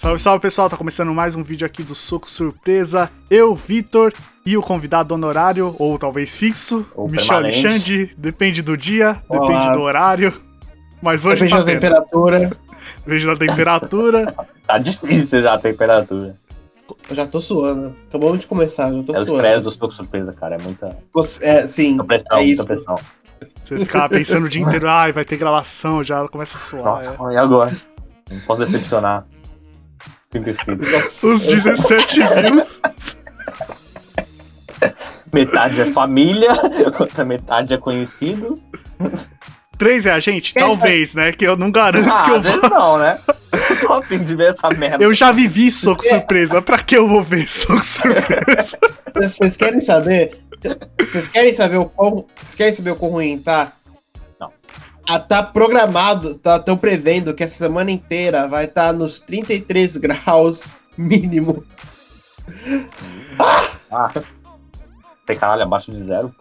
Salve, salve pessoal, tá começando mais um vídeo aqui do Soco Surpresa. Eu, Vitor e o convidado honorário, ou talvez fixo, Ou Michel permanente. Alexandre. Depende do dia, Olá. depende do horário. Mas hoje Depende tá da tendo. temperatura. Depende da temperatura. Tá difícil já a temperatura. Eu já tô suando. Acabamos de começar, já tô É o suando. estresse do soco surpresa, cara. É muita, É, sim, muita pressão, é muita isso. pressão. Você ficava pensando o dia inteiro, ai, vai ter gravação, já começa a suar. Nossa, é. e agora? Não posso decepcionar. Os 17 mil. Metade é família, outra metade é conhecido. Três é a gente? Pensa- Talvez, né? Que eu não garanto Ah, que eu vou. não, né? Eu tô a fim de ver essa merda. Eu já vivi soco surpresa. Pra que eu vou ver soco surpresa? Vocês vocês querem saber? Vocês querem saber o quão. Vocês querem saber o quão ruim tá? Ah, tá programado, tá, tão prevendo que essa semana inteira vai estar nos 33 graus mínimo. Ah, tem caralho abaixo de zero.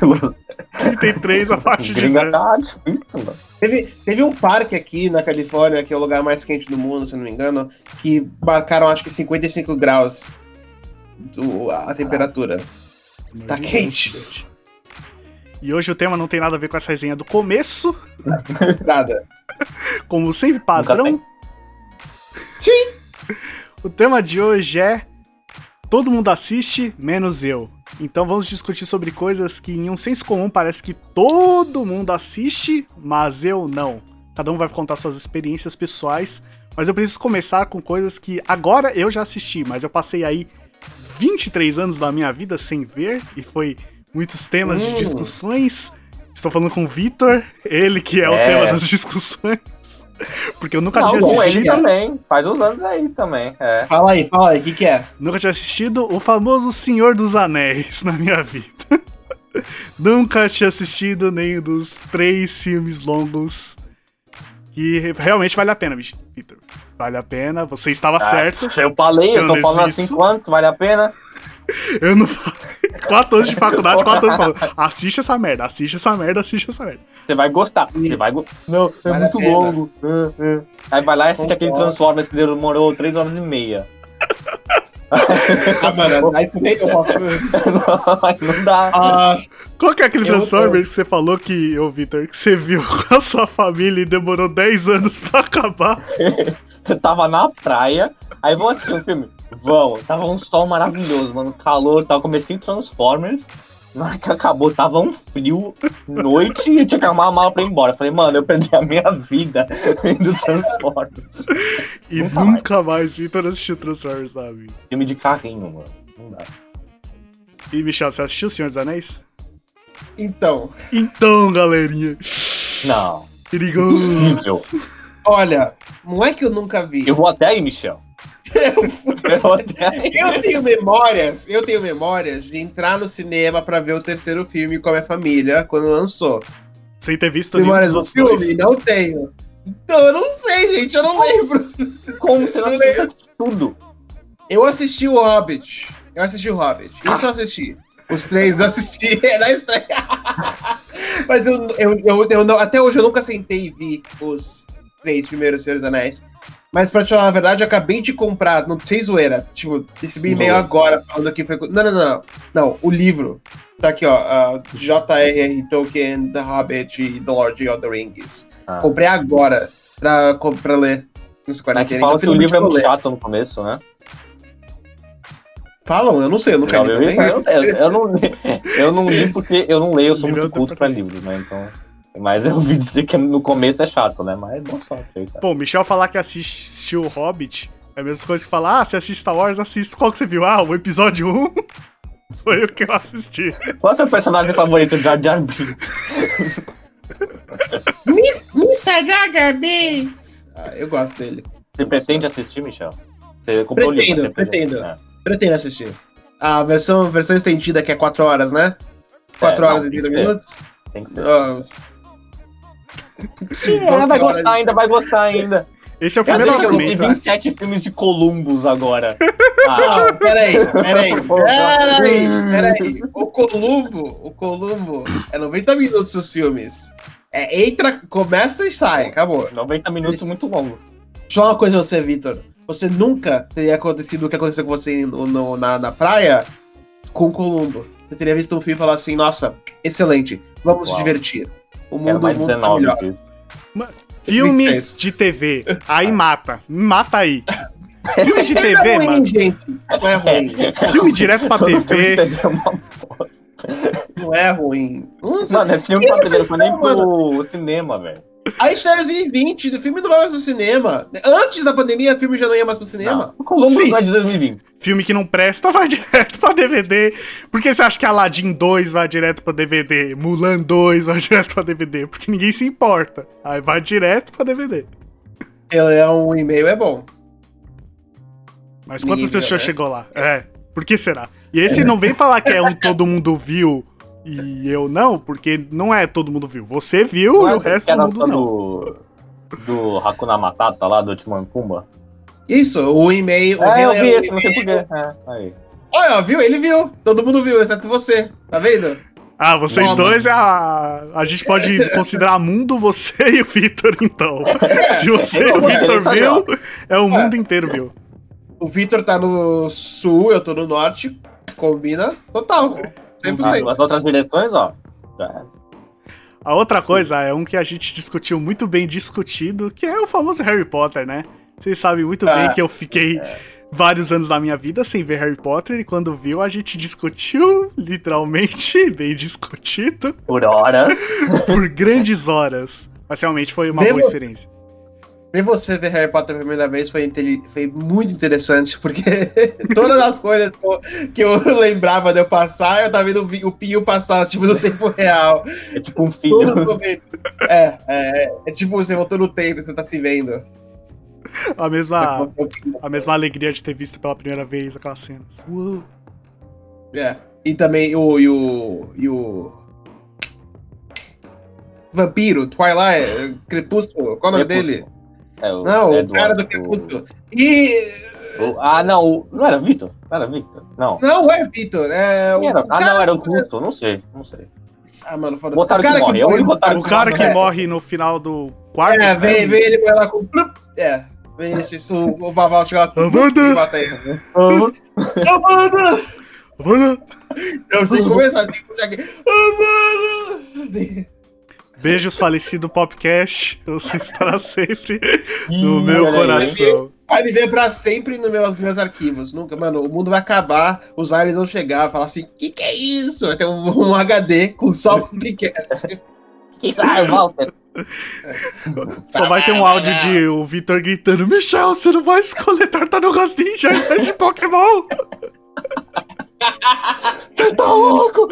pô. 33 abaixo de zero. tá difícil, mano. Teve, teve um parque aqui na Califórnia, que é o lugar mais quente do mundo, se não me engano, que marcaram acho que 55 graus do- a temperatura. Tá quente. E hoje o tema não tem nada a ver com essa resenha do começo, Nada. como sempre, padrão. O tema de hoje é Todo mundo assiste, menos eu. Então vamos discutir sobre coisas que, em um senso comum, parece que todo mundo assiste, mas eu não. Cada um vai contar suas experiências pessoais, mas eu preciso começar com coisas que agora eu já assisti, mas eu passei aí 23 anos da minha vida sem ver, e foi muitos temas de Hum. discussões. Estou falando com o Vitor, ele que é, o É. tema das discussões. Porque eu nunca Não, tinha bom, ele assistido. também. Faz uns anos aí também. É. Fala aí, fala aí, o que, que é? Nunca tinha assistido o famoso Senhor dos Anéis na minha vida. Nunca tinha assistido nenhum dos três filmes longos. Que re- realmente vale a pena, bicho. Vitor. Vale a pena, você estava certo. Eu falei, eu tô Pelo falando assim isso. quanto, vale a pena? Eu não falei. Quatro anos de faculdade, quatro anos falando. Assiste essa merda, assiste essa merda, assiste essa merda. Você vai gostar. Você vai gostar. Não, é muito longo. É, é. Aí vai lá e assiste aquele. Transformers que demorou 3 horas e meia. Ah, mano, aí tu nem eu posso. não dá. Ah, Qual que é aquele Transformers que você falou que, ô Vitor, que você viu com a sua família e demorou 10 anos pra acabar? Eu tava na praia, aí vamos assistir um filme? Vamos. Tava um sol maravilhoso, mano. Calor, tava comecei Transformers. Na hora que acabou, tava um frio, noite, e eu tinha que arrumar a mala pra ir embora. Eu falei, mano, eu perdi a minha vida vendo Transformers. E Nunca nunca mais Vitor assistiu Transformers na vida. Filme de carrinho, mano. Não dá. E Michel, você assistiu O Senhor dos Anéis? então, Então, galerinha. Não. Perigoso. Olha, não é que eu nunca vi. Eu vou até aí, Michel. Eu vou até aí. Eu tenho memórias, eu tenho memórias de entrar no cinema pra ver o terceiro filme com a minha família quando lançou. Sem ter visto nenhum Memórias dos do outros filme? dois. Não tenho. Então, eu não sei, gente, eu não lembro. Como você não Eu assistiu tudo? Eu assisti o Hobbit. Eu assisti o Hobbit. Isso eu assisti. Os três eu assisti na estreia. Mas eu, eu, eu, eu não- até hoje eu nunca sentei e vi os três primeiros Senhores Anéis. Mas pra te falar a verdade, eu acabei de comprar, não sei zoeira. Tipo, recebi e-mail Nossa. agora falando que foi. Não, não, não, não. Não, o livro. Tá aqui, ó. ah, J.R.R. Tolkien, The Hobbit e The Lord of the Rings. Ah. Comprei agora pra, pra ler. Nos É que quarentena. fala então que o livro é muito ler. chato no começo, né? Falam, eu não sei, eu nunca li. Eu, eu, eu não li, eu não li porque eu não leio, eu sou Livro muito é culto pra livros, né? Então. Mas eu ouvi dizer que no começo é chato, né? Mas sorte aí, cara. Pô, o Michel falar que assistiu o Hobbit é a mesma coisa que falar, ah, você assiste Star Wars, assiste. Qual que você viu? Ah, o episódio 1 foi o que eu assisti. Qual é o seu personagem favorito, Jar Jar Binks? Mr. Jar Jar Binks. Ah, eu gosto dele. Você pretende assistir, Michel? Você comprou o livro, Pretendo, pretendo. É. Pretendo assistir. A versão, versão estendida, que é 4 horas, né? 4 É, horas não, e tem 30 que ser. minutos. Tem que ser. Ah. É, vai gostar ainda, vai gostar ainda. Esse é o Eu primeiro assisti argumento. 27 filmes de Columbus agora. Ah, Não, peraí, peraí, peraí, peraí. O Columbo, o Columbo é 90 minutos os filmes. É, entra, começa e sai, acabou. 90 minutos muito longo. Só uma coisa você, Vitor. Você nunca teria acontecido o que aconteceu com você no, no- na, na praia com o Columbo. Você teria visto um filme e falar assim, nossa, excelente, vamos Uau. se divertir. O Quero mundo, mais o mundo tá 19 melhor. disso. Filme 26. de TV. Aí mata. Mata aí. Filme de Não TV, é ruim, mano. gente. Não é ruim. Filme direto pra TV. Não é ruim. Mano, é filme Que pra TV, não foi nem pro cinema, velho. A história é 2020, o filme não vai mais pro cinema. Antes da pandemia, o filme já não ia mais pro cinema. Não. Colombo Sim. não é de 2020. Filme que não presta vai direto pra DVD. Por que você acha que Aladdin 2 vai direto pra DVD? Mulan 2 vai direto pra DVD? Porque ninguém se importa. Aí vai direto pra DVD. Ele é um e-mail, é bom. Mas quantas Nível, pessoas né? chegou lá? É. Por que será? E esse não vem falar que é um todo mundo viu e eu não, porque não é todo mundo viu. Você viu Não e é o resto do mundo não. Do, do Hakuna Matata lá, do Timon Pumba. Isso, o e-mail. o É, eu vi Leão, esse, não sei porquê. É, aí. Olha, viu? Ele viu. Todo mundo viu, exceto você. Tá vendo? Ah, vocês Toma. dois é a. A gente pode considerar mundo você e o Vitor, então. Se você e o é, Vitor viu, é o mundo inteiro viu. O Vitor tá no sul, eu tô no norte. Combina total. 100%. As outras direções, ó. já é. A outra coisa é um que a gente discutiu muito bem discutido, que é o famoso Harry Potter, né? Vocês sabem muito bem Ah, que eu fiquei vários anos da minha vida sem ver Harry Potter e quando viu a gente discutiu, literalmente, bem discutido, Por horas. por grandes horas. Mas realmente foi uma boa experiência. Ver você ver Harry Potter pela primeira vez foi, foi muito interessante, porque todas as coisas que eu, lembrava de eu passar, eu tava vendo o Pio passar, tipo, no tempo real. É tipo um filho. momentos. É, é, é tipo, você voltou no tempo, você tá se vendo. A mesma, Você- a mesma alegria de ter visto pela primeira vez aquelas cenas. Uou. É. E também o. E o. E o. Vampiro, Twilight, Crepúsculo, qual é o nome dele? É, o Não, o Edward, cara do o- Crepúsculo. E. o- ah, não. o- Não era Vitor? Não era Victor? Não. Não é Vitor, é. Quem era? Ah, não, era o Culto. Não sei, não sei. Ah, mano, foda-se. Botaram O cara que morre, eu morre- botaram O cara que É. morre no final do quarto. É, vem, vem ele vai lá com. É. Vem esse, isso, o Vaval chega lá. Amanda! e. Amanda! Amanda! Eu sei começar assim, puxar aqui. Amanda! Beijos, falecido Popcast. Você estará sempre no meu olha aí, coração. Vai viver pra sempre nos meus, meus arquivos. Nunca, mano, o mundo vai acabar, os aliens vão chegar, falar assim: que que é isso? Vai ter um, um HD com só um podcast. Que isso? Ah, o Walter. Só vai ter um áudio de o Vitor gritando: Michel, você não vai escolher tartarugas ninja em vez de Pokémon! Você tá louco?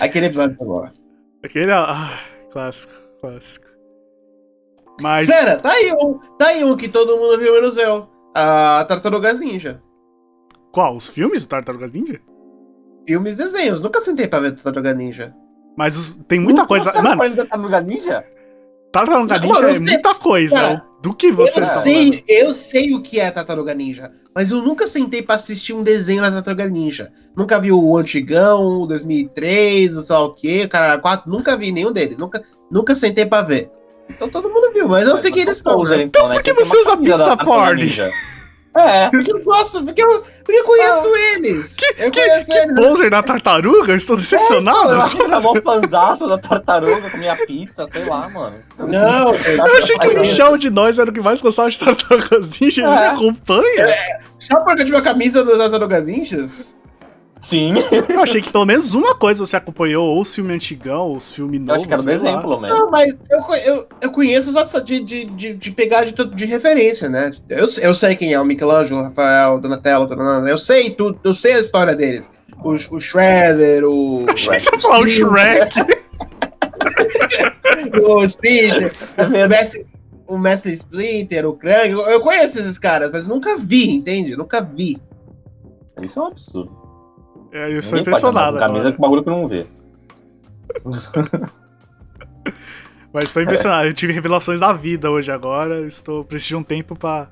Aquele episódio foi bom. Aquele. Ah, clássico, clássico. Mas. Espera, tá aí um, tá aí um que todo mundo viu menos eu. A Tartarugas Ninja. Qual? Os filmes do Tartarugas Ninja? Filmes, desenhos. Nunca sentei pra ver Tartaruga Ninja. Mas os- tem muita coisa. Mano, Mano, tá no Ninja? Tartaruga Não, Ninja eu é sei- muita coisa. Cara, do que você eu tá sei, falando. eu sei o que é Tartaruga Ninja, mas eu nunca sentei pra assistir um desenho da Tartaruga Ninja. Nunca vi o antigão, o 2003, o sei lá o que, o cara 4, nunca vi nenhum deles. Nunca, nunca sentei pra ver. Então todo mundo viu, mas eu não sei quem eles são, né? Então, por que você usa pizza porn? É. Porque eu gosto, porque eu, porque eu conheço eles. eu Que, conheço que eles. poser da tartaruga? Eu estou Eu decepcionado. achei que era mó fanzaço da tartaruga com minha pizza, sei lá, mano. Não, Eu achei que o Michel de nós era o que mais gostava de tartarugas ninja. Ele me É. acompanha. só porque eu tive a camisa das Tartarugas Ninjas? Sim. Eu achei que pelo menos uma coisa você acompanhou, ou os filmes antigão, ou os filmes Eu novos. acho que era o sei desenho, lá. pelo menos. Não, mas eu, eu, eu conheço só de, de, de, de pegar de, de referência, né? Eu, eu sei quem é o Michelangelo, o Rafael, Donatello, Donatello, eu sei tudo, eu sei a história deles. O, o Shredder, o, Achei que você ia falar o Shrek. o Splinter, o Mestre, o Mestre Splinter, o Krang, eu, eu conheço esses caras, mas nunca vi, entende? Nunca vi. Isso é um absurdo. É, eu andar impressionado camisa agora. com bagulho que não vê. Mas estou impressionado. Eu tive revelações da vida hoje agora. eu Estou preciso de um tempo pra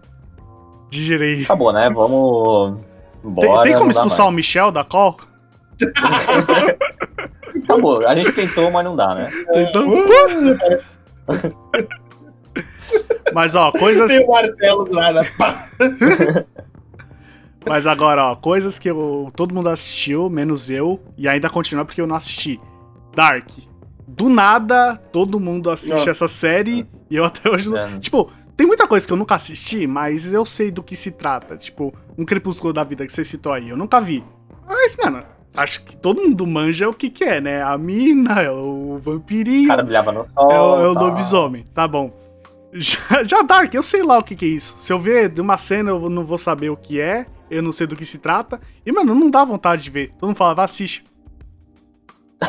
digerir. Acabou, né? Vamos. Tem, Embora, tem como expulsar o Michel da call? mais. Acabou. A gente tentou, mas não dá, né? Então, Mas ó, coisas. Tem o martelo do nada. pá. Mas agora, ó, coisas que eu- todo mundo assistiu, menos eu, e ainda continua porque eu não assisti. Dark. Do nada, todo mundo assiste Não. essa série e eu até hoje não. É. Tipo, tem muita coisa que eu nunca assisti, mas eu sei do que se trata. Tipo, um crepúsculo da vida que você citou aí, eu nunca vi. Mas, mano, acho que todo mundo manja o que, que é, né? A mina, é o O vampirinho. cara brilhava no sol. É o, é o tá. lobisomem, tá bom. Já, já Dark, eu sei lá o que, que é isso. Se eu ver de uma cena, eu não vou saber o que é, eu não sei do que se trata. E, mano, não dá vontade de ver. Todo mundo falava, assiste.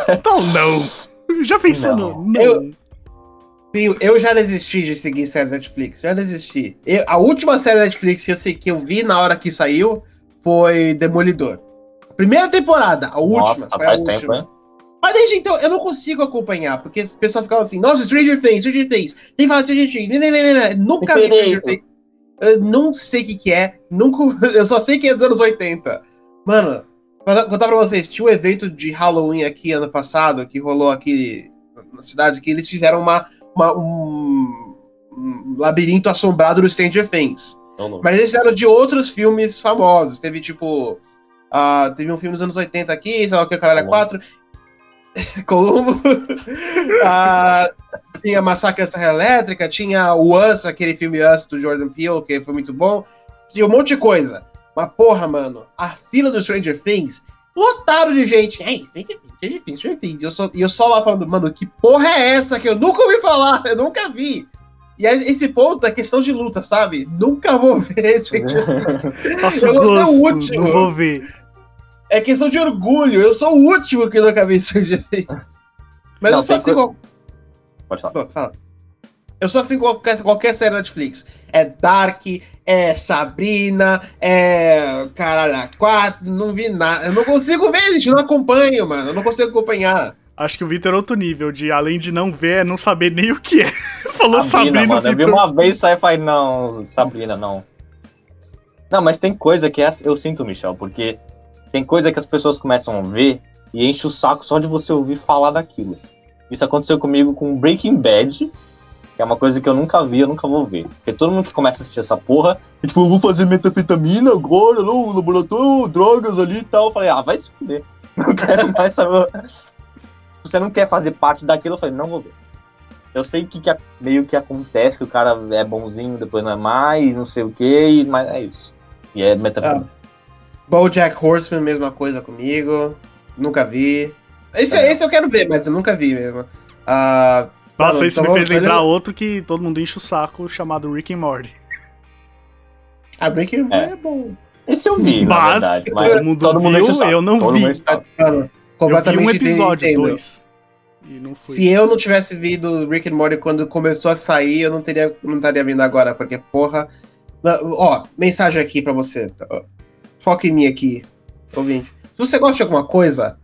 Então, não. Já pensando, não. Eu- Sim, eu já desisti de seguir série Netflix. Já desisti. Eu- a última série Netflix que eu sei que eu vi na hora que saiu foi Demolidor. Primeira temporada, a última. Nossa, foi a faz última. tempo, hein? Mas desde então eu não consigo acompanhar, porque o pessoal ficava assim, nossa, Stranger Things, Stranger Things, tem que falar de Stranger Things, né, né, né, né. nunca vi Stranger Things. Eu não sei o que, que é, nunca, eu só sei que é dos anos 80. Mano, vou contar pra vocês, tinha um evento de Halloween aqui ano passado, que rolou aqui na cidade, que eles fizeram uma, uma- um, um labirinto assombrado do Stranger Things. Tô louco. Mas eles fizeram de outros filmes famosos. Teve tipo. ah, teve um filme dos anos 80 aqui, sei lá o que, caralho, é Colombo. 4. Colombo. Ah, tinha Massacre da Serra Elétrica, tinha o Us, aquele filme Us do Jordan Peele, que foi muito bom. Tinha um monte de coisa. Mas porra, mano, a fila do Stranger Things lotaram de gente. Ai, Stranger Things, Stranger Things, Stranger Things. E eu, só, eu só lá falando, mano, que porra é essa que eu nunca ouvi falar? Eu nunca vi. E esse ponto é questão de luta, sabe? Nunca vou ver Stranger Things. Nossa, eu gosto, o último. não vou ver. É questão de orgulho. Eu sou o último que nunca vi Stranger Things. Mas Não, eu sou assim com Pode falar. Fala. Eu sou assim com qualquer, qualquer série Netflix. É Dark, é Sabrina, é. Caralho, a 4, não vi nada. Eu não consigo ver, gente. Eu não acompanho, mano. Eu não consigo acompanhar. Acho que o Vitor é outro nível, de além de não ver, é não saber nem o que é. Falou Sabrina, Sabrina, mano. Eu vi uma vez e saí e falei, não, Sabrina, não. Não, mas tem coisa que é, eu sinto, Michel, porque tem coisa que as pessoas começam a ver e enche o saco só de você ouvir falar daquilo. Isso aconteceu comigo com Breaking Bad, que é uma coisa que eu nunca vi, eu nunca vou ver. Porque todo mundo que começa a assistir essa porra, é tipo, eu vou fazer metafetamina agora, não, laboratório, drogas ali e tal. Eu falei, ah, vai se fuder. Não quero mais saber. Você não quer fazer parte daquilo, eu falei, não vou ver. Eu sei que, que meio que acontece, que o cara é bonzinho, depois não é mais, não sei o que, mas é isso. E é metafísica. Bojack Horseman, mesma coisa comigo. Nunca vi. Esse, É. esse eu quero ver, mas eu nunca vi mesmo. Ah, Nossa, isso então me fez lembrar outro que todo mundo enche o saco, chamado Rick and Morty. a Breaking Bad É. é bom. Esse eu vi, na Mas, verdade. todo mundo viu, enche o saco, eu não todo vi. mundo. Mano, Eu vi um episódio, dois. E não fui. Se eu não tivesse visto Rick and Morty quando começou a sair, eu não teria, não estaria vindo agora, porque porra. Ó, mensagem aqui pra você. Foca em mim aqui, ouvinte. Se você gosta de alguma coisa,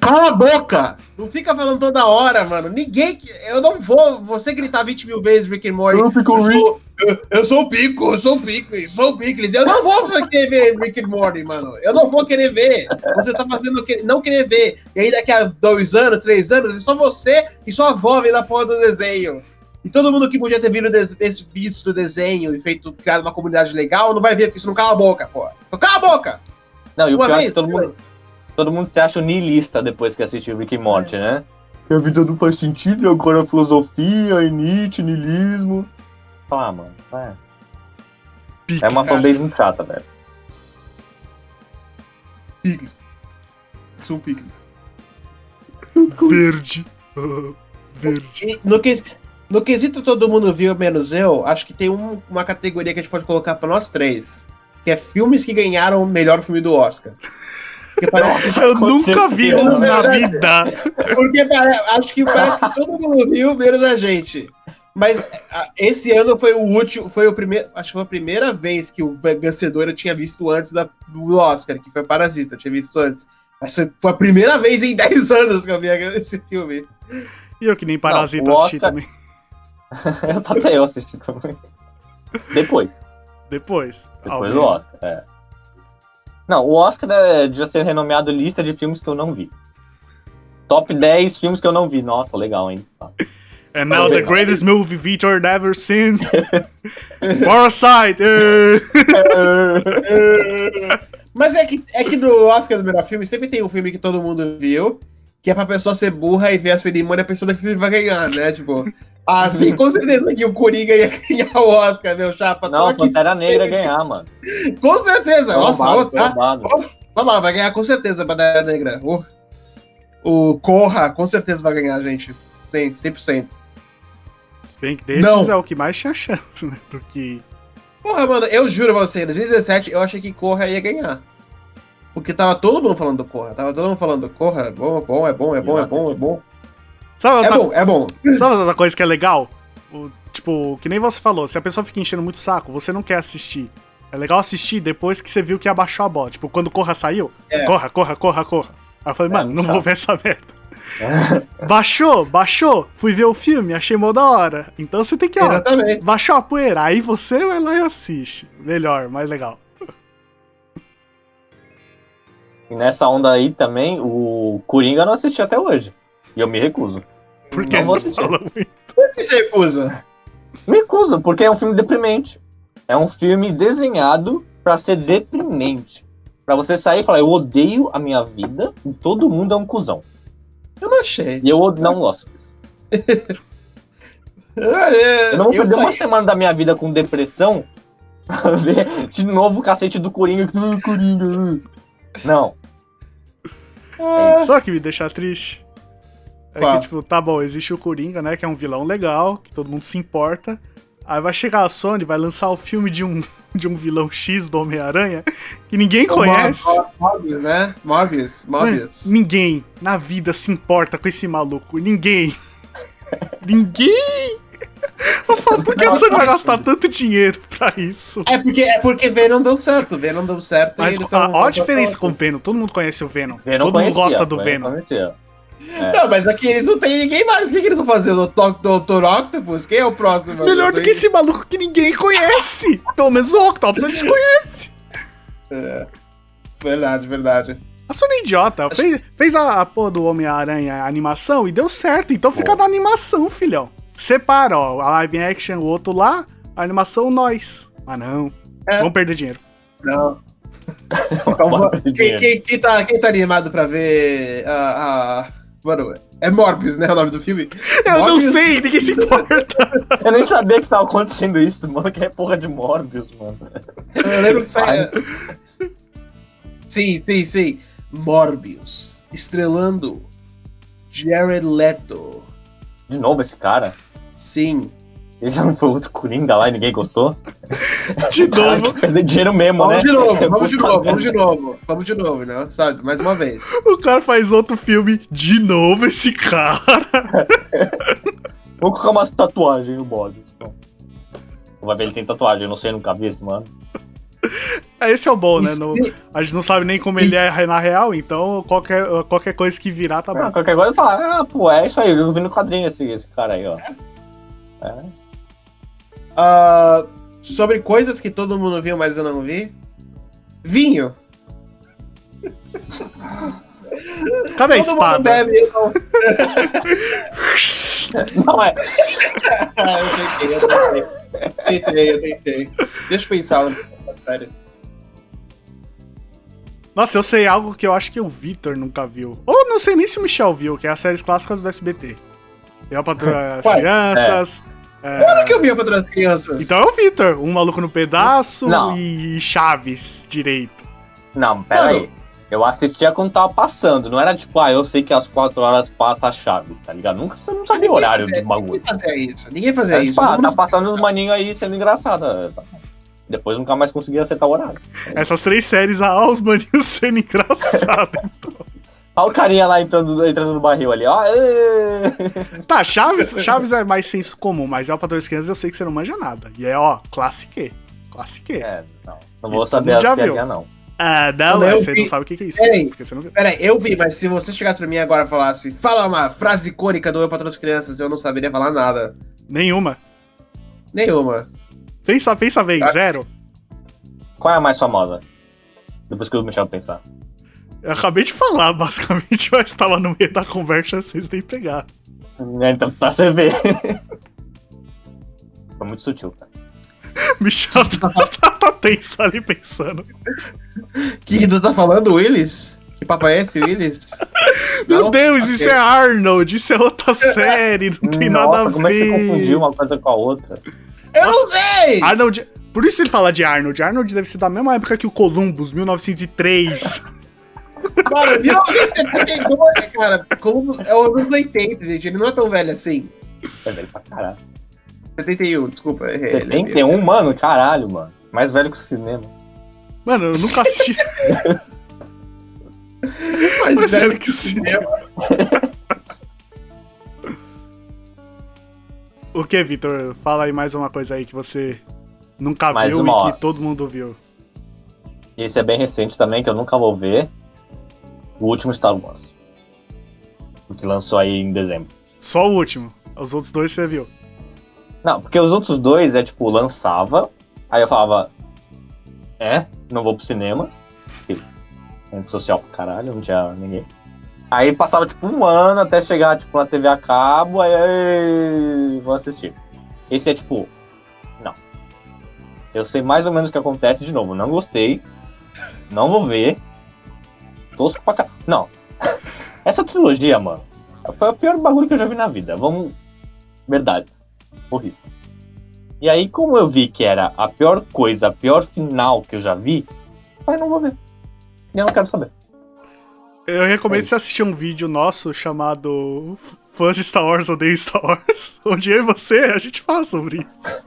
cala a boca! Não fica falando toda hora, mano. Ninguém. que- Eu não vou. Você gritar 20 mil vezes Rick and Morty. Eu fico Eu sou, eu, eu sou o Pico, eu sou o Pickles, sou o Pickles. Eu não vou querer ver Rick and Morty, mano. Eu não vou querer ver. Você tá fazendo não querer ver. E aí daqui a dois anos, três anos, é só você e sua avó vendo a porra do desenho. E todo mundo que podia ter visto des- esses vídeos do desenho e feito, criado uma comunidade legal, não vai ver, porque isso não cala a boca, porra. Então cala a boca! Não, e o Uma pior é vez, que todo mundo, todo mundo se acha niilista depois que assistiu Rick e Morty, né? Que a vida não faz sentido, e agora a filosofia, e Nietzsche, niilismo. Ah, mano, é. Pique. É uma fanbase muito chata, velho. Pickles. Sou um Pickles. Verde. Ah, verde. No, que, no quesito todo mundo viu, menos eu, acho que tem um- uma categoria que a gente pode colocar pra nós três. Que é filmes que ganharam o melhor filme do Oscar. Parece, Eu nunca vi um na velho. vida. porque acho que parece que todo mundo viu, menos a gente. Mas esse ano foi o último, foi o primeiro, acho que foi a primeira vez que o vencedor eu tinha visto antes da, do Oscar, que foi Parasita, eu tinha visto antes. Mas foi, foi a primeira vez em 10 anos que eu vi esse filme. E eu que nem parasita Não, o assisti Oscar- também. Eu até eu assisti também. Depois. Depois. Depois do Oscar, é. Não, o Oscar é, devia ser renomeado lista de filmes que eu não vi. Top 10 filmes que eu não vi. Nossa, legal, hein? And now the greatest movie Victor ever seen. Parasite. Mas é que, é que no Oscar do melhor filme sempre tem um filme que todo mundo viu, que é pra pessoa ser burra e ver a cerimônia, a pessoa filme vai ganhar, né? Tipo, ah, sim, com certeza que o Coringa ia ganhar o Oscar, meu chapa. Não, aqui- Pantera Negra ia ganhar, mano. Com certeza. Nossa, ó, Roubado, tá. Tá lá, vai ganhar com certeza a Pantera Negra. O, o Corra, com certeza vai ganhar, gente. Sim, 100%. Se bem que desses Não. é o que mais tinha chance, né? Do que. Porra, mano, eu juro pra você, em 2017 eu achei que Corra ia ganhar. Porque tava todo mundo falando do Corra. Tava todo mundo falando do Corra. É bom, é bom, é bom, é bom, é bom, é bom. Sabe É outra, bom, é bom. sabe outra coisa que é legal? O, tipo, que nem você falou, se a pessoa fica enchendo muito o saco, você não quer assistir. É legal assistir depois que você viu que abaixou a bola. Tipo, quando Corra saiu, É. corra, corra, corra, corra. Aí eu falei, É, mano, não vou ver essa merda. Baixou, baixou, fui ver o filme, achei mó da hora. Então você tem que, ó, Exatamente. baixou a poeira, aí você vai lá e assiste. Melhor, mais legal. E nessa onda aí também, o Coringa eu não assisti até hoje. E eu me recuso. Porque Não não, vou assistir. fala muito. Por que você recusa? Me recuso, porque é um filme deprimente. É um filme desenhado pra ser deprimente. Pra você sair e falar, eu odeio a minha vida e todo mundo é um cuzão. Eu não achei. E eu não gosto. É, Eu não vou perder uma semana da minha vida com depressão pra ver de novo o cacete do Coringa. Ah, Coringa. Não. Ah, Só que me deixa triste. É Qual? que, tipo, tá bom, existe o Coringa, né? Que é um vilão legal, que todo mundo se importa. Aí vai chegar a Sony, vai lançar o filme de um, de um vilão X do Homem-Aranha, que ninguém o conhece. Mor- Morbius, né? Morbius, Morbius. Mano, ninguém na vida se importa com esse maluco. Ninguém. ninguém. Eu falo, por que a Sony vai gastar tanto dinheiro pra isso? É porque, é porque Venom deu certo. Venom deu certo. e Mas a, ó a diferença com o Venom. Todo mundo conhece o Venom. Venom Todo mundo conhecia, gosta do Venom conhecia. Não, mas aqui eles não tem ninguém mais. O que, que eles vão fazer? O Dr. Octopus? Quem é o próximo? Melhor do que esse maluco que ninguém conhece. Pelo menos o Octopus a gente conhece. Verdade, verdade. A Sony é idiota. Fez, fez a, a porra do Homem-Aranha animação e deu certo. Então fica na animação, filhão. Separa, ó. A live action, o outro lá. A animação, nós. Mas não. É. Vamos perder dinheiro. Não. Quem, quem, quem, tá, quem tá animado pra ver a. a- Mano, é Morbius, né? O nome do filme? Eu não Morbius? sei, ninguém se importa. Eu nem sabia que tava acontecendo isso, mano. Que é porra de Morbius, mano. Eu lembro que saiu. Sim, sim, sim. Morbius. Estrelando Jared Leto. De novo esse cara. Sim. Ele já não foi outro Coringa lá e ninguém gostou. De novo, perder dinheiro mesmo, Vamos né? de novo, vamos de novo, vamos de novo. Vamos de novo, né? Sabe? Mais uma vez. o cara faz outro filme. De novo esse cara. Vou colocar umas tatuagens no. Então. Vai ver, ele tem tatuagem, eu não sei, nunca vi esse mano. É, Esse é o bom, né? No- a gente não sabe nem como ele é na real, então qualquer, qualquer coisa que virar tá Ah, bom. qualquer coisa fala, ah, pô, é isso aí, eu vi no quadrinho esse, esse cara aí, ó. É. Ah, sobre coisas que todo mundo viu, mas eu não vi. Vinho. Cadê a todo espada? bebe. Não... Não é. Ah, eu tentei, eu tentei. Tentei, eu tentei. Deixa eu pensar. Séries. Nossa, eu sei algo que eu acho que o Victor nunca viu. Ou não sei nem se o Michel viu, que é as séries clássicas do SBT. Eu para as Qual? crianças. é, Claro que eu vi pra outras crianças. Então é o Victor, um maluco no pedaço Não. e Chaves direito. Não, pera Mano. aí. Eu assistia quando tava passando, não era tipo, ah, eu sei que às 4 horas passa a Chaves, tá ligado? Nunca você não sabia o horário fazia- do bagulho. Ninguém fazia isso. Ninguém fazia É, isso. ah, tá passando os maninhos aí sendo engraçado. é, tá. Depois nunca mais conseguia acertar o horário. Essas três séries, ah, os maninhos sendo engraçados. Olha o carinha lá entrando, entrando no barril ali, ó. tá, Chaves, Chaves é mais senso comum, mas é o Patrão das Crianças eu sei que você não manja nada. E é, ó, classique. Classique. É, não. Não E vou todo saber a viu. piadinha, não. Ah, não, Eu é, você vi- não sabe o que é isso. Ei. Porque você não viu. Pera aí, eu vi, mas se você chegasse pra mim agora e falasse, fala uma frase icônica do Eu Patrão das Crianças, eu não saberia falar nada. Nenhuma. Nenhuma. Pensa, pensa bem, Ah. zero. Qual é a mais famosa? Depois que o Michel pensar. Eu acabei de falar, basicamente, mas estava no meio da conversa, vocês nem pegaram. É, Então, pra você ver. Foi muito sutil, cara. Michel tá, tá, tá tenso ali pensando. Que tu tá falando, Willis? Que papo é esse, Willis? Meu Não? Deus, isso é Arnold, isso é outra série, não tem Nossa, nada a como é que você ver. confundiu uma coisa com a outra? Eu não sei! Arnold. Por isso ele fala de Arnold. Arnold deve ser da mesma época que o Columbus, 1903. Mano, 1972, cara. Como é o anos 80, gente. Ele não é tão velho assim. É velho pra caralho. 71, desculpa. errei, ele é velho. 71, mano, caralho, mano. Mais velho que o cinema. Mano, eu nunca assisti. Mais Mas velho velho que o cinema. o que, Vitor? Fala aí mais uma coisa aí que você nunca Mais viu e hora. que todo mundo viu. E esse é bem recente também, que eu nunca vou ver. O último Star Wars. Que lançou aí em dezembro. Só o último. Os outros dois você viu. Não, porque os outros dois é tipo, lançava, aí eu falava, é, não vou pro cinema. Porque Rede social pro caralho, não tinha ninguém. Aí passava tipo um ano até chegar tipo na TV a cabo, aí, aí vou assistir. Esse é tipo, não. Eu sei mais ou menos o que acontece de novo. Não gostei, não vou ver. Tosco pra caralho. Não. Essa trilogia, mano, foi o pior bagulho que eu já vi na vida. Vamos. Verdades. Horrível. E aí, como eu vi que era a pior coisa, a pior final que eu já vi, aí não vou ver. Eu não quero saber. Eu recomendo É você assistir um vídeo nosso chamado Fãs de Star Wars Odeio Star Wars, onde eu e você, a gente fala sobre isso.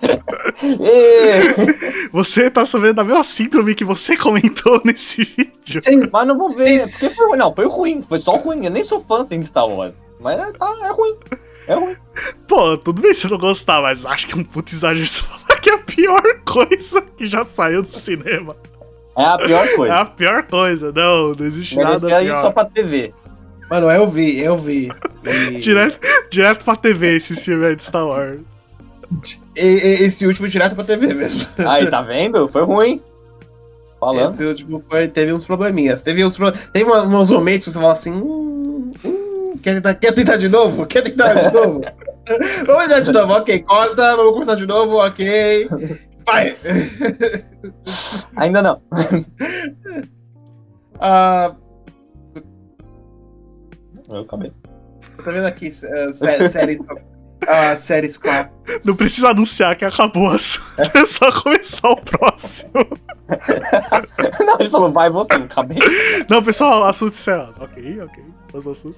Você tá sofrendo da mesma síndrome que você comentou nesse vídeo. Mas não vou ver, Sim. porque foi ruim. Não, foi ruim, foi só ruim. Eu nem sou fã assim de Star Wars. Mas é, tá, é ruim. É ruim. Pô, tudo bem se não gostar, mas acho que é um puto exagero você falar que é a pior coisa que já saiu do cinema. É a pior É coisa. a pior coisa. Não, não existe nada Merecia ir pior. só pra TV. Mano, eu vi, eu vi. E- Direto, direto pra TV esse filme de Star Wars. e- e- esse último direto pra TV mesmo. Aí, tá vendo? Foi ruim. Falando. Esse último foi, teve uns probleminhas. Teve uns, pro- teve momentos que você fala assim. Hum, hum, quer, tentar, quer tentar de novo? Quer tentar de novo? vamos tentar de novo, ok. Corta, vamos começar de novo, ok. Vai! Ainda não. Ah, Eu acabei. eu tô vendo aqui eh, sé- séries. ah, séries clássicas. Não precisa anunciar que acabou o assunto. É só começar o próximo. não, ele falou, vai você, eu acabei. Não, pessoal, assunto encerrado. Ok, ok. Próximo assunto.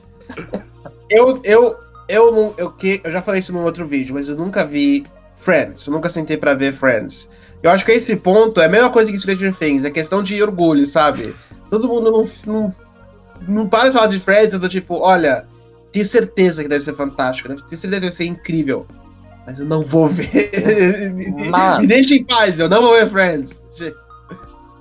Eu, eu, eu, não, eu, que, eu já falei isso num outro vídeo, mas eu nunca vi Friends. Eu nunca sentei pra ver Friends. Eu acho que esse ponto é a mesma coisa que Stranger Things, é questão de orgulho, sabe? Todo mundo não, não, não para de falar de Friends, eu tô tipo, olha, tenho certeza que deve ser fantástico, tenho certeza que deve ser incrível, mas eu não vou ver. me, me- deixa em paz, eu não vou ver Friends.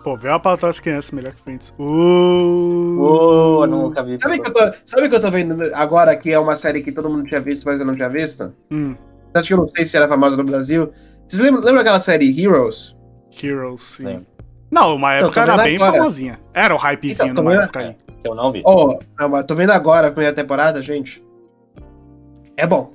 Pô, vê uma para trás crianças melhor que Friends. Uh, eu nunca vi isso. Sabe o que, eu tô- sabe que eu tô vendo agora, que é uma série que todo mundo tinha visto, mas eu não tinha visto? Hum, Acho que eu não sei se era famosa no Brasil. Vocês lembram, lembram aquela série Heroes? Heroes, sim. Sim. Não, uma época era bem agora. famosinha. Era o hypezinho Então, numa vendo- época aí. Eu não vi. Oh, tô vendo agora a primeira temporada, gente. É bom.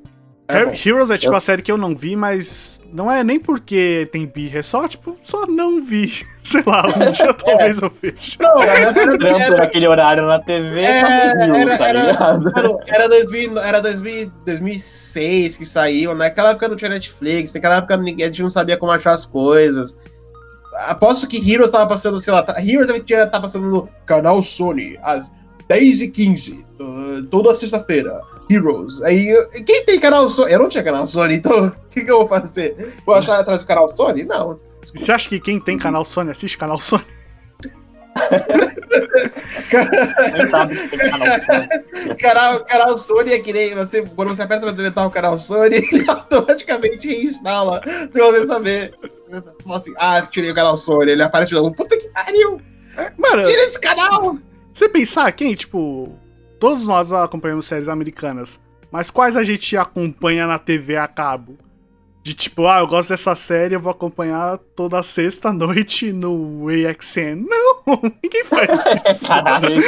É bom. Heroes é tipo Eu- a série que eu não vi, mas não é nem porque tem birra, é só, tipo, só não vi. Sei lá, um dia talvez eu veja. Não, era, Trampo era, naquele horário na TV, É, tá viu, era- tá era- ligado? mano, era, 2000, era 2000, 2006 que saiu. Naquela época não tinha Netflix, naquela época ninguém, a gente não sabia como achar as coisas. Aposto que Heroes tava passando, sei lá, tá- Heroes deve estar tá passando no canal Sony às 10h15, uh, toda sexta-feira. Heroes. Aí, quem tem canal Sony? Eu não tinha canal Sony, então o que, que eu vou fazer? Vou achar atrás do canal Sony? Não. Você acha que quem tem canal Sony assiste canal Sony? canal. Canal, canal Sony é que nem você, quando você aperta pra deletar o canal Sony, ele automaticamente reinstala, sem você saber. Você fala assim, ah, tirei o canal Sony, ele aparece de novo. Puta que pariu! Mano, Tira esse canal! você pensar quem, tipo, todos nós acompanhamos séries americanas, mas quais a gente acompanha na TV a cabo? De tipo, ah, eu gosto dessa série, eu vou acompanhar toda sexta noite no AXN. Não, ninguém faz isso. Caralho.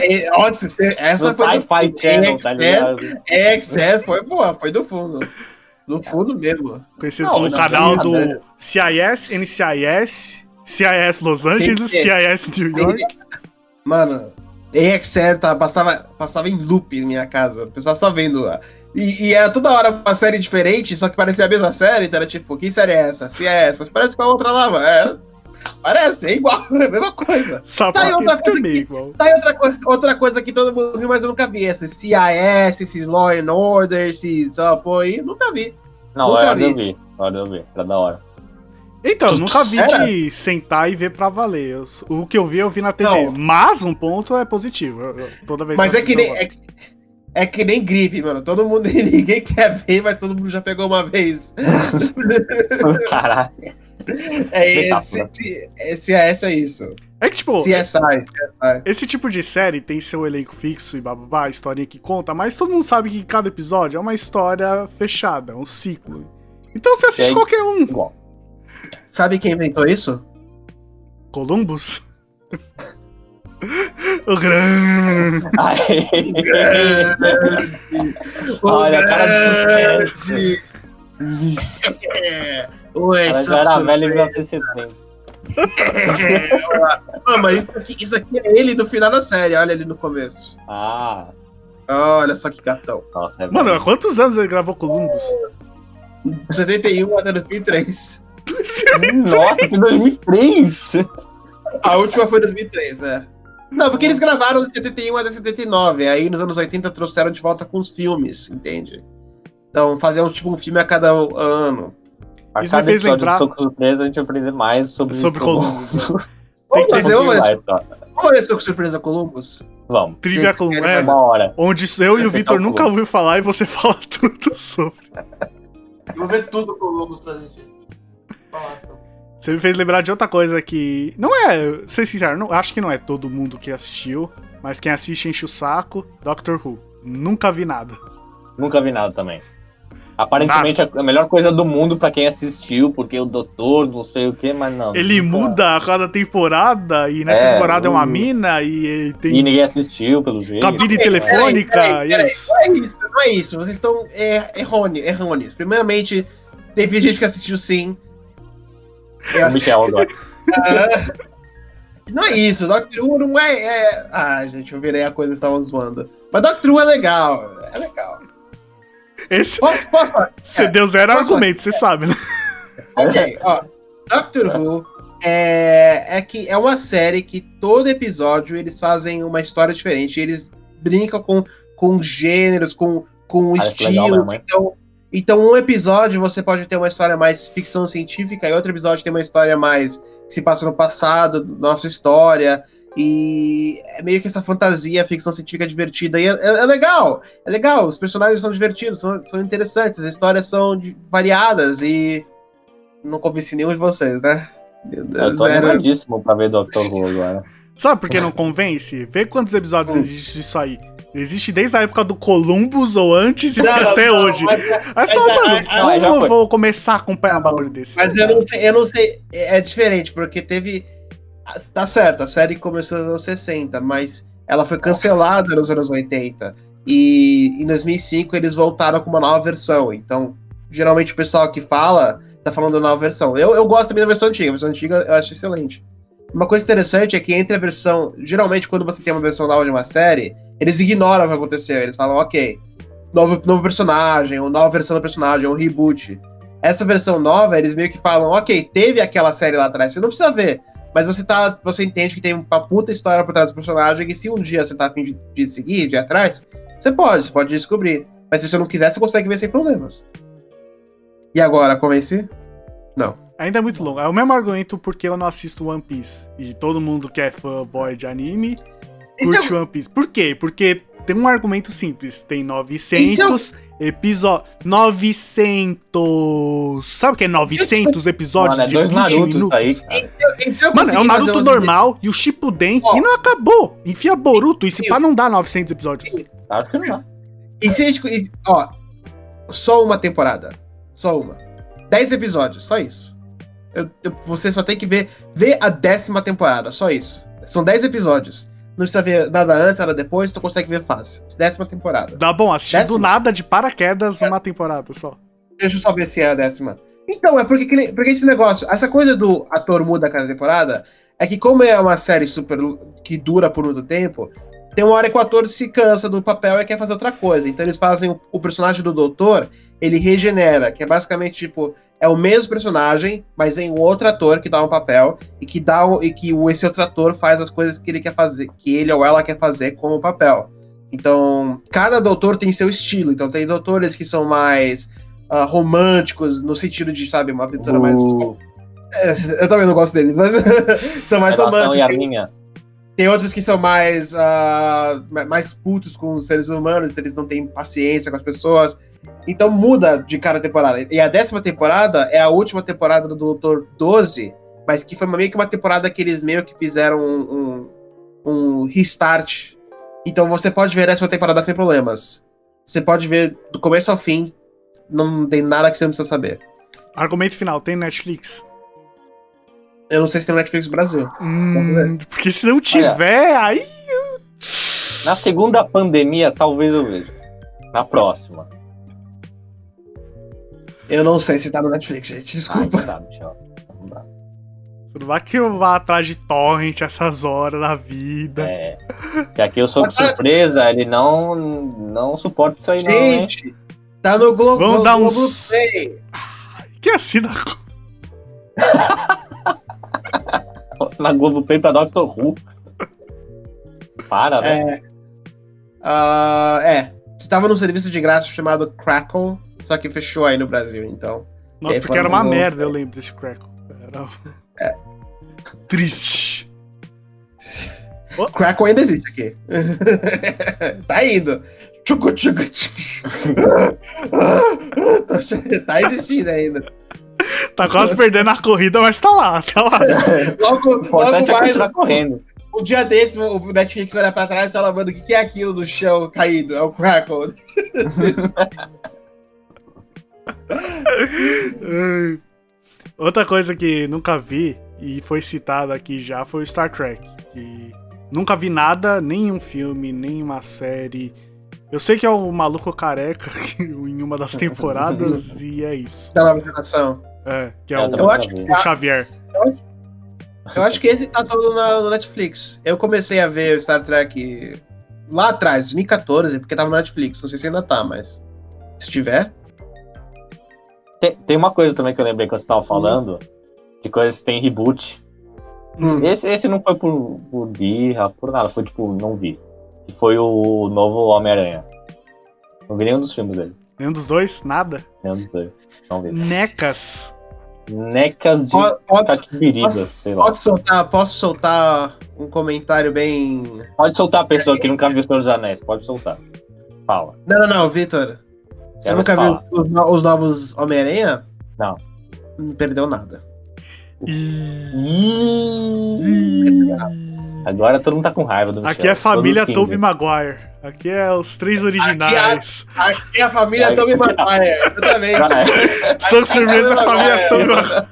É, Nossa, você- essa No foi do fundo. Channel, tá É, ligado? é, é, foi boa, foi do fundo. Do fundo mesmo. Conhecido como canal não, do. CIS, NCIS, CIS Los Angeles, CIS New York. Mano, Tá, passava, passava em loop em minha casa. O pessoal só vendo lá. E, e era toda hora uma série diferente, só que parecia a mesma série. Então era tipo, que série é essa? Se é essa, mas parece com a outra lá, mano. É, parece, é igual, é a mesma coisa. Só Tá aí outra coisa meio que- igual. Tá aí outra, outra coisa que todo mundo viu, mas eu nunca vi. Esses CIS, esses Law and Order, esses. Ó, pô, aí, nunca vi. Não, Nunca agora vi. eu vi. Agora eu vi. Era da hora. Então, eu nunca vi Era? de sentar e ver pra valer. Eu- o que eu vi, eu vi na TV. Não. Mas um ponto é positivo. eu- eu- toda vez Mas eu é que, nem, eu é, que- é que nem gripe, mano. Todo mundo, ninguém quer ver, mas todo mundo já pegou uma vez. Caralho. É esse, esse, esse, esse é isso. É que, tipo, CSI, CSI. esse tipo de série tem seu elenco fixo e bababá, historinha que conta, mas todo mundo sabe que cada episódio é uma história fechada, um ciclo. Então você assiste aí- qualquer um. Igual. Sabe quem inventou isso? Columbus? o grande. Aí. O Olha, a cara do grande. É. Oi, Ela já era surpresa. velha em 1970. Não, mas isso aqui, isso aqui é ele no final da série, olha ali no começo. Ah, Olha só que gatão. nossa, é Mano, há quantos anos ele gravou Columbus? De 71 até 2003. Nossa, que 2003! A última foi 2003, é. Não, porque eles gravaram de 71 até 79, aí nos anos 80 trouxeram de volta com os filmes, entende? Então, faziam tipo um filme a cada ano. A Isso me cada fez episódio lembrar- Soco Surpresa a gente vai aprender mais sobre, Sobre Columbus. né? Tem que ter fazer só. Vamos ver se eu com surpresa Columbus. Vamos. Trivia Columbus. é É, Uma hora. onde eu e o Vai Vitor nunca ouviu falar e você fala tudo sobre. Eu vou ver tudo Columbus pra gente falar sobre. Você me fez lembrar de outra coisa que. Não é, ser sincero, não, acho que não é todo mundo que assistiu, mas quem assiste enche o saco. Doctor Who. Nunca vi nada. Nunca vi nada também. Aparentemente é a melhor coisa do mundo pra quem assistiu, porque o doutor, não sei o que, mas não. Ele nunca- muda a cada temporada, e nessa É, temporada é uma mina, e E tem ninguém assistiu, pelo jeito. cabine telefônica, peraí, e é peraí. isso. Não é isso, não é isso. Vocês estão é, errôneos, errôneos. Primeiramente, teve gente que assistiu sim. Eu O Michel agora. Ah, Não é isso, Doctor Who não é, é- Ah, gente, eu virei a coisa que estavam zoando. Mas Doctor Who é legal, é legal. Esse, Posso, posso falar? você deu zero argumento, você sabe, né? Ok, ó. Doctor Who é, é que é uma série que todo episódio eles fazem uma história diferente. Eles brincam com, com gêneros, com, com Parece legal estilos. hein? então, então, um episódio você pode ter uma história mais ficção científica, e outro episódio tem uma história mais que se passa no passado, nossa história. E é meio que essa fantasia, ficção científica divertida. E é, é- é legal, é legal. Os personagens são divertidos, são, são interessantes, as histórias são variadas e. Não convenci nenhum de vocês, né? Meu Eu tô zero. animadíssimo pra ver Doctor Who agora. Sabe por que não convence? Vê quantos episódios Hum. existe isso aí. Existe desde a época do Columbus ou antes e Não, até não, hoje. Mas, Aí você fala, a- mano, a- como a- eu vou começar a acompanhar um bagulho desse? mas eu não sei, eu não sei. É é diferente, porque teve. Tá certo, a série começou nos anos 60, mas ela foi cancelada nos anos 80. E em 2005 eles voltaram com uma nova versão. Então, geralmente o pessoal que fala tá falando da nova versão. Eu, eu gosto também da versão antiga, a versão antiga eu acho excelente. Uma coisa interessante é que entre a versão. Geralmente, quando você tem uma versão nova de uma série, eles ignoram o que aconteceu. Eles falam, ok, novo, novo personagem, ou nova versão do personagem, ou um reboot. Essa versão nova, eles meio que falam, ok, teve aquela série lá atrás, você não precisa ver. Mas você tá. Você entende que tem uma puta história por trás do personagem, e se um dia você tá afim de, de seguir, de ir atrás, você pode, você pode descobrir. Mas se você não quiser, você consegue ver sem problemas. E agora, convenci? Ainda é muito longo. É o mesmo argumento porque eu não assisto One Piece. E todo mundo que é fanboy de anime curte One Piece. Por quê? Porque tem um argumento simples. Tem 900 episódios. 900! Sabe o que é 900 episódios Mano, é de dois 20 Narutos minutos? aí, cara. E eu Mano, é o conseguir Naruto normal e o Shippuden Ó. e não acabou. Enfia Boruto e se pá não dá 900 episódios. Acho que não dá. E se a gente. Ó, só uma temporada. Só uma. 10 episódios, só isso. Eu- eu- você só tem que ver, ver a décima temporada, só isso. São 10 episódios. Não precisa ver nada antes, nada depois, tu consegue ver fácil. Décima temporada. Dá bom, assistir do Décima. nada de paraquedas uma temporada só. Deixa eu só ver se é a décima. Então, é porque, porque esse negócio, essa coisa do ator muda a cada temporada, é que como é uma série super que dura por muito tempo, tem uma hora que o ator se cansa do papel e quer fazer outra coisa. Então eles fazem o, o personagem do doutor, ele regenera, que é basicamente tipo, é o mesmo personagem, mas vem um outro ator que dá um papel e que dá o- e que o, esse outro ator faz as coisas que ele quer fazer, que ele ou ela quer fazer com o papel. Então, cada doutor tem seu estilo. Então, tem doutores que são mais ah, românticos, no sentido de, sabe, uma aventura mais. Uh, É, eu também não gosto deles, mas são mais românticos. e a Tem, outros que são mais, ma- mais putos com os seres humanos, eles não têm paciência com as pessoas. Então muda de cada temporada. E a décima temporada é a última temporada do Doutor 12, mas que foi meio que uma temporada que eles meio que fizeram um, um, um restart. Então você pode ver a décima temporada sem problemas. Você pode ver do começo ao fim, não tem nada que você não precisa saber. Argumento final, tem Netflix? Eu não sei se tem Netflix no Brasil. Hum, porque se não tiver, aí. Na segunda pandemia, talvez eu veja. Na próxima. Eu não sei se tá no Netflix, gente. Ah, Desculpa. não dá, Michel. Não dá. Você não vai que eu vá atrás de torrent essas horas da vida. É. Que aqui eu sou de surpresa, ele não, não suporta isso aí, não, hein? Gente, tá no Globo. Vamos dar uns- Globoplay. Que assina. Nossa, na Globo Play pra Doctor Who. Para, né? É. Ah, é. Tava num serviço de graça chamado Crackle, só que fechou aí no Brasil, então. Nossa, É, porque era uma falando- merda, eu lembro desse Crackle. Era. É. Triste. Crackle ainda existe aqui. tá indo. Tchucu, tchucu, tchucu. tá existindo ainda. Tá quase perdendo a corrida, mas tá lá, tá lá. Logo, O logo importante é mais, continuar correndo. um dia desse, o Netflix olha pra trás e fala, mano, o que que é aquilo no chão caído? É o Crackle. Outra coisa que nunca vi e foi citada aqui já foi o Star Trek. Que nunca vi nada, nem um filme, nem uma série. Eu sei que é o maluco careca em uma das temporadas e é isso. Da nova geração. É, que é Eu o, Eu acho vi. o Xavier. Eu acho que esse tá todo na- no Netflix. Eu comecei a ver o Star Trek lá atrás, 2014, porque tava no Netflix. Não sei se ainda tá, mas. Se tiver. Tem, tem uma coisa também que eu lembrei que você tava falando, de coisas que tem reboot. Hum. Esse, esse não foi por, por birra, por nada, foi tipo, não vi. Que foi o novo Homem-Aranha. Não vi nenhum dos filmes dele. Nenhum dos dois? Nada? Nenhum dos dois. Não vi. Necas. Necas de Catibiriba, posso- sei lá. posso soltar, posso soltar um comentário bem. Pode soltar a pessoa que nunca viu o Senhor dos Anéis, pode soltar. Fala. Não, não, não, Vitor. Você nunca viu os, os novos Homem-Aranha? Não. Não perdeu nada. Agora todo mundo tá com raiva do Michel. Aqui é a família Tobey Maguire. Aqui é os três originais. Aqui é a família aqui- Maguire, exatamente. É. São surpresa a família Tobey Maguire.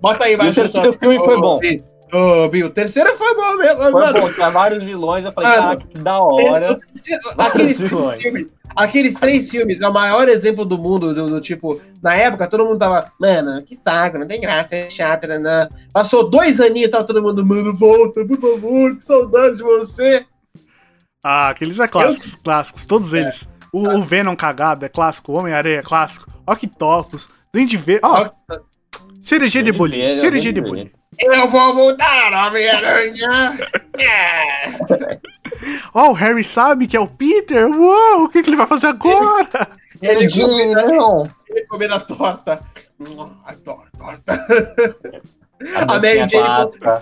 Bota aí. E o terceiro filme foi bom. Ô, Bi, o terceiro foi bom mesmo. Foi mano, bom, tinha vários vilões, eu falei, caraca, que da hora. Aqueles Vários vilões. filmes, aqueles três filmes é o maior exemplo do mundo, do, do tipo, na época todo mundo tava, mano, que saco, não tem graça, é chato, né? né?" Passou dois aninhos, tava todo mundo, mano, volta, por favor, que saudade de você. Ah, aqueles é clássicos, clássicos, todos eles. O, o Venom cagado é clássico, o Homem-Aranha é clássico, Octopus, Duende Verde. Ó, cirurgia de Verde, cirurgia de bolinho. Eu vou voltar, Homem-Aranha. É. Ó, o Harry sabe que é o Peter. Uou, o que, que ele vai fazer agora? Ele não. ele come da torta. Adoro torta. A, A Mary Jane.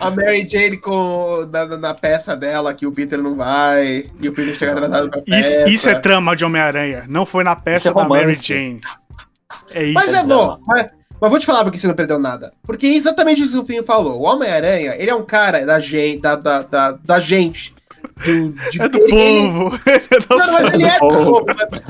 A Mary Jane com, na, na- na peça dela, que o Peter não vai, e o Peter chega atrasado pra Isso, peça. isso é trama de Homem-Aranha. Não foi na peça Isso é da Mary. Jane. É isso. Mas é Isso. bom, mas, mas vou te falar porque você não perdeu nada. Porque é exatamente isso que o Pinho falou. O Homem-Aranha, ele é um cara da gente, da, da, da, da gente. do, de- É do ele- ele- povo. É do Não, mas ele é do povo.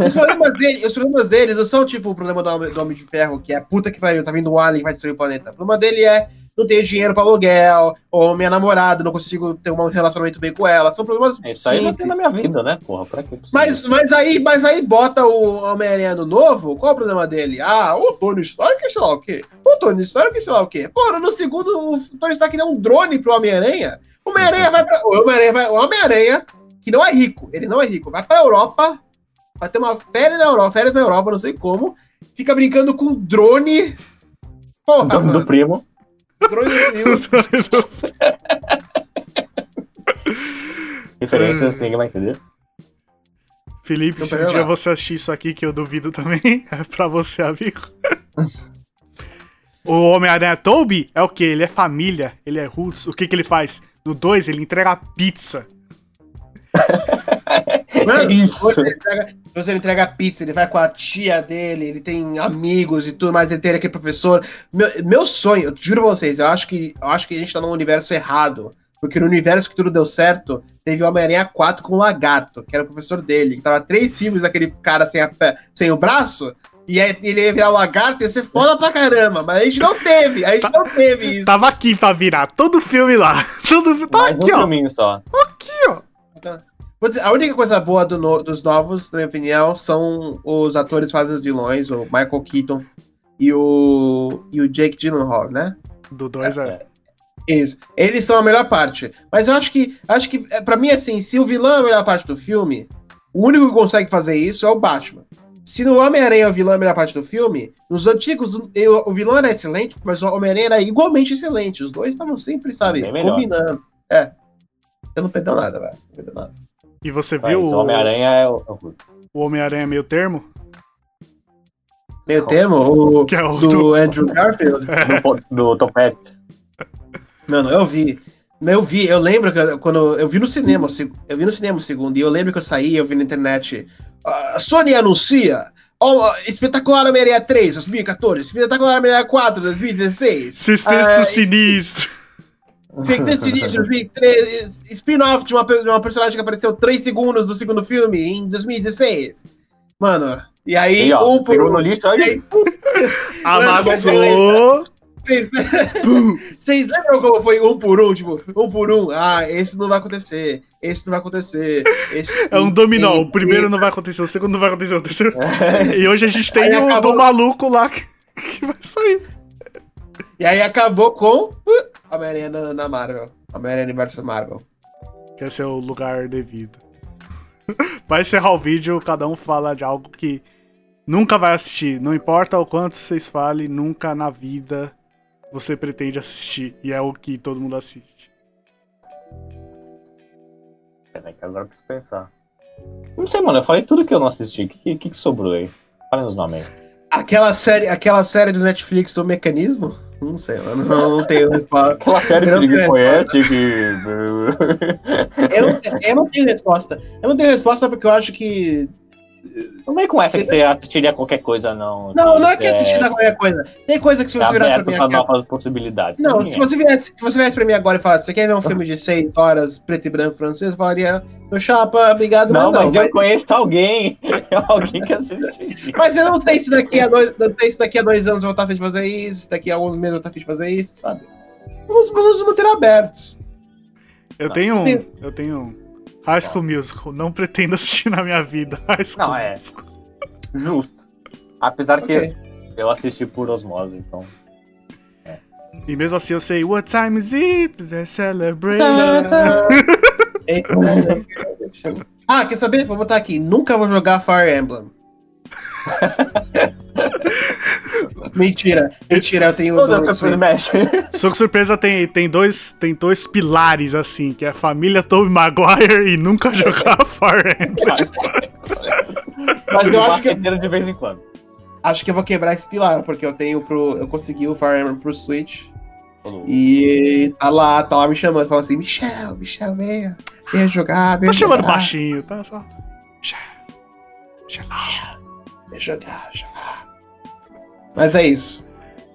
Os problemas dele, os problemas dele não são tipo o problema do Homem, do Homem de Ferro, que é puta que pariu, tá vindo um alien que vai destruir o planeta. O problema dele é não tenho dinheiro pra aluguel, ou minha namorada, não consigo ter um relacionamento bem com ela. São problemas Isso aí não tem na minha vida, né, porra? Pra que? Mas, mas, aí, mas aí bota o Homem-Aranha no novo, qual o problema dele? Ah, o Tony Stark sei lá o quê? O Tony Stark sei lá o quê? Pô, no segundo, o Tony Stark deu um drone pro Homem-Aranha. O Homem-Aranha vai pra. O Homem-Aranha vai. O Homem-Aranha, que não é rico, ele não é rico, vai pra Europa, vai ter uma férias na Europa, férias na Europa, não sei como, fica brincando com drone. Porra, do, do primo. Drone do Rio. Referências, ninguém vai entender. Felipe, se um dia você assistir isso aqui, que eu duvido também, é pra você, amigo. o Homem-Aranha Toby é o quê? Ele é família, ele é roots. O que que ele faz? No 2, ele entrega pizza. Mano, Isso. Você entrega, você entrega pizza, ele vai com a tia dele, ele tem amigos e tudo mais, ele tem aquele professor. Meu, meu sonho, eu juro pra vocês, eu acho que eu acho que a gente tá num universo errado. Porque no universo que tudo deu certo, teve o Homem-Aranha 4 com o Lagarto, que era o professor dele, que tava três filmes daquele cara sem, a pé- sem o braço, e aí ele ia virar o Lagarto, ia ser foda pra caramba, mas a gente não teve, a gente não teve isso. Tava aqui pra virar todo filme lá. Todo filme. Tá Mais aqui, um ó. só. Aqui, ó. Vou dizer, a única coisa boa do no- dos novos, na minha opinião, são os atores que fazem os vilões, o Michael Keaton e o, e o Jake Gyllenhaal, né? Do 2 é. Isso. Eles são a melhor parte. Mas eu acho que, acho que é, pra mim, assim, se o vilão é a melhor parte do filme, o único que consegue fazer isso é o Batman. Se no Homem-Aranha é o vilão é a melhor parte do filme, nos antigos o, o vilão era excelente, mas o Homem-Aranha era igualmente excelente. Os dois estavam sempre, sabe, melhor. combinando. É. Você não perdeu nada, velho. Não perdeu nada. E você Mas viu o o Homem-Aranha é o. é o- Homem-Aranha meio termo? Meio termo, o Que é o do do- Andrew Garfield. do, po- do Topete. Mano, eu vi. Eu vi, eu lembro que eu- quando eu vi no cinema, eu vi no cinema o segundo, e eu lembro que eu saí, eu vi na internet. A Sony anuncia ó, Espetacular Homem-Aranha 3, 2014, Espetacular Homem-Aranha 4, 2016. Sexteto Ah, Sinistro. Sexteto Sinistro, 2003, spin-off de uma, de uma personagem que apareceu 3 segundos do segundo filme, em 2016. Mano, e aí, E, ó, um por pegou um. no lixo, aí. Amassou. Vocês lembram como foi um por um? Tipo, um por um. Ah, esse não vai acontecer. Esse não vai acontecer. Esse... É um dominó. O primeiro não vai acontecer, o segundo não vai acontecer, o terceiro. E hoje a gente Aí tem o acabou- do maluco lá que, que vai sair. E aí acabou com Homem-Aranha na, na Marvel. Homem-Aranha Universo Marvel. Que é o lugar devido. Vai encerrar o vídeo, cada um fala de algo que nunca vai assistir. Não importa o quanto vocês falem, nunca na vida você pretende assistir. E é o que todo mundo assiste. Peraí, que agora eu preciso pensar. Não sei, mano. Eu falei tudo que eu não assisti. O que, que, que sobrou aí? Fala os nomes aí. Aquela série, aquela série do Netflix do Mecanismo? Não sei, mano. Não, não tenho resposta. Aquela série que Eu ninguém conhece, que. Eu eu não tenho resposta. Eu não tenho resposta porque eu acho que. Não vem com essa que você assistiria qualquer coisa, não. Não, não é que assistir na qualquer coisa. Tem coisa que se É você virasse pra mim aqui. novas possibilidades. Não, se você, viesse, se você viesse pra mim agora e falasse, você quer ver um filme de seis horas, preto e branco francês, eu falaria, meu chapa, obrigado, Não, mas não. mas Mas, eu conheço alguém. alguém que assiste. mas eu não sei se daqui a dois, não sei se daqui a dois anos eu vou estar a fim de fazer isso, se daqui a alguns meses eu vou estar a fim de fazer isso, sabe? Vamos, vamos manter abertos. Eu tenho um. Eu tenho um. High School Musical. Não pretendo assistir na minha vida. High School Não, é. Musical. Justo. Apesar Ok. que eu assisti por osmose, então. E mesmo assim eu sei, What time is it? The celebration. ah, quer saber? Vou botar aqui. Nunca vou jogar Fire Emblem. mentira, mentira, eu tenho Toda do essa Switch. mexe. Só que surpresa tem, tem, dois, tem dois pilares, assim, que é a família Tobey Maguire e nunca jogar Fire Emblem. Mas eu acho que, de vez em quando. acho que eu vou quebrar esse pilar, porque eu tenho pro. Eu consegui o Fire Emblem pro Switch. E tá lá, tá lá me chamando, fala assim, Michel, Michel, venha, venha jogar, venha Tá chamando baixinho, tá só. Venha jogar, jogar. Mas é isso.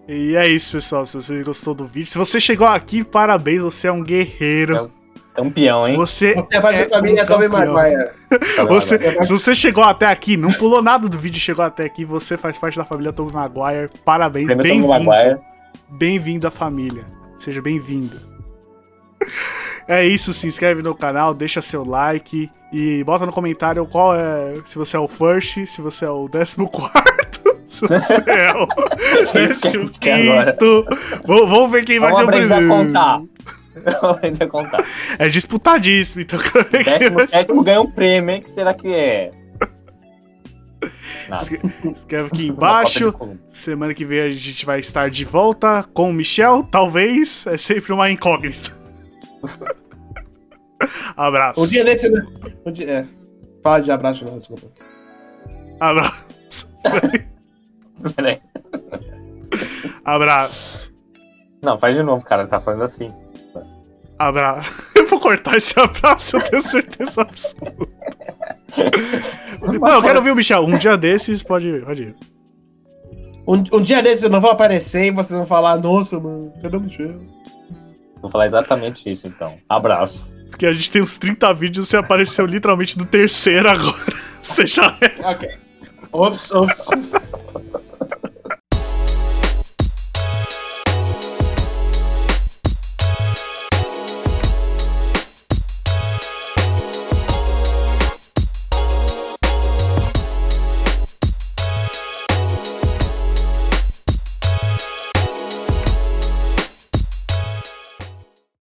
E é isso, pessoal. Se você gostou do vídeo, se você chegou aqui, parabéns, você é um guerreiro. Campeão, hein? Você, Você é parte é da família um campeão. Maguire. Você, se você chegou até aqui, não pulou nada do vídeo, chegou até aqui, você faz parte da família Tobey Maguire. Parabéns, bem-vindo. Maguire. Bem-vindo à família. Seja bem-vindo. É isso, se inscreve no canal, deixa seu like e bota no comentário qual é. Se você é o first, se você é o décimo quarto, se você é o quinto. Vamos vamos ver quem vai Vamos ser o aprender a primeiro. contar. Vamos aprender a contar. É disputadíssimo, então quero ver quem Décimo vai sétimo ganha um prêmio, hein? que será que é? Nada. Escreve aqui embaixo. Semana que vem a gente vai estar de volta com o Michel, talvez. É sempre uma incógnita. Abraço. Um dia desse, né? Um dia, é. Fala de abraço, não, desculpa. Abraço. Peraí. Abraço. Não, faz de novo, cara. Tá fazendo assim. Abraço. Eu vou cortar esse abraço, eu tenho certeza absoluta. Não, eu quero ouvir o Michel. Um dia desses, pode, pode ir. Um, um dia desses eu não vou aparecer e vocês vão falar, nossa, mano, cadê o Michel? Vou falar exatamente isso, então. Abraço. Porque a gente tem uns 30 vídeos, você apareceu literalmente no terceiro agora. Você já é. Ok. Ops, ops.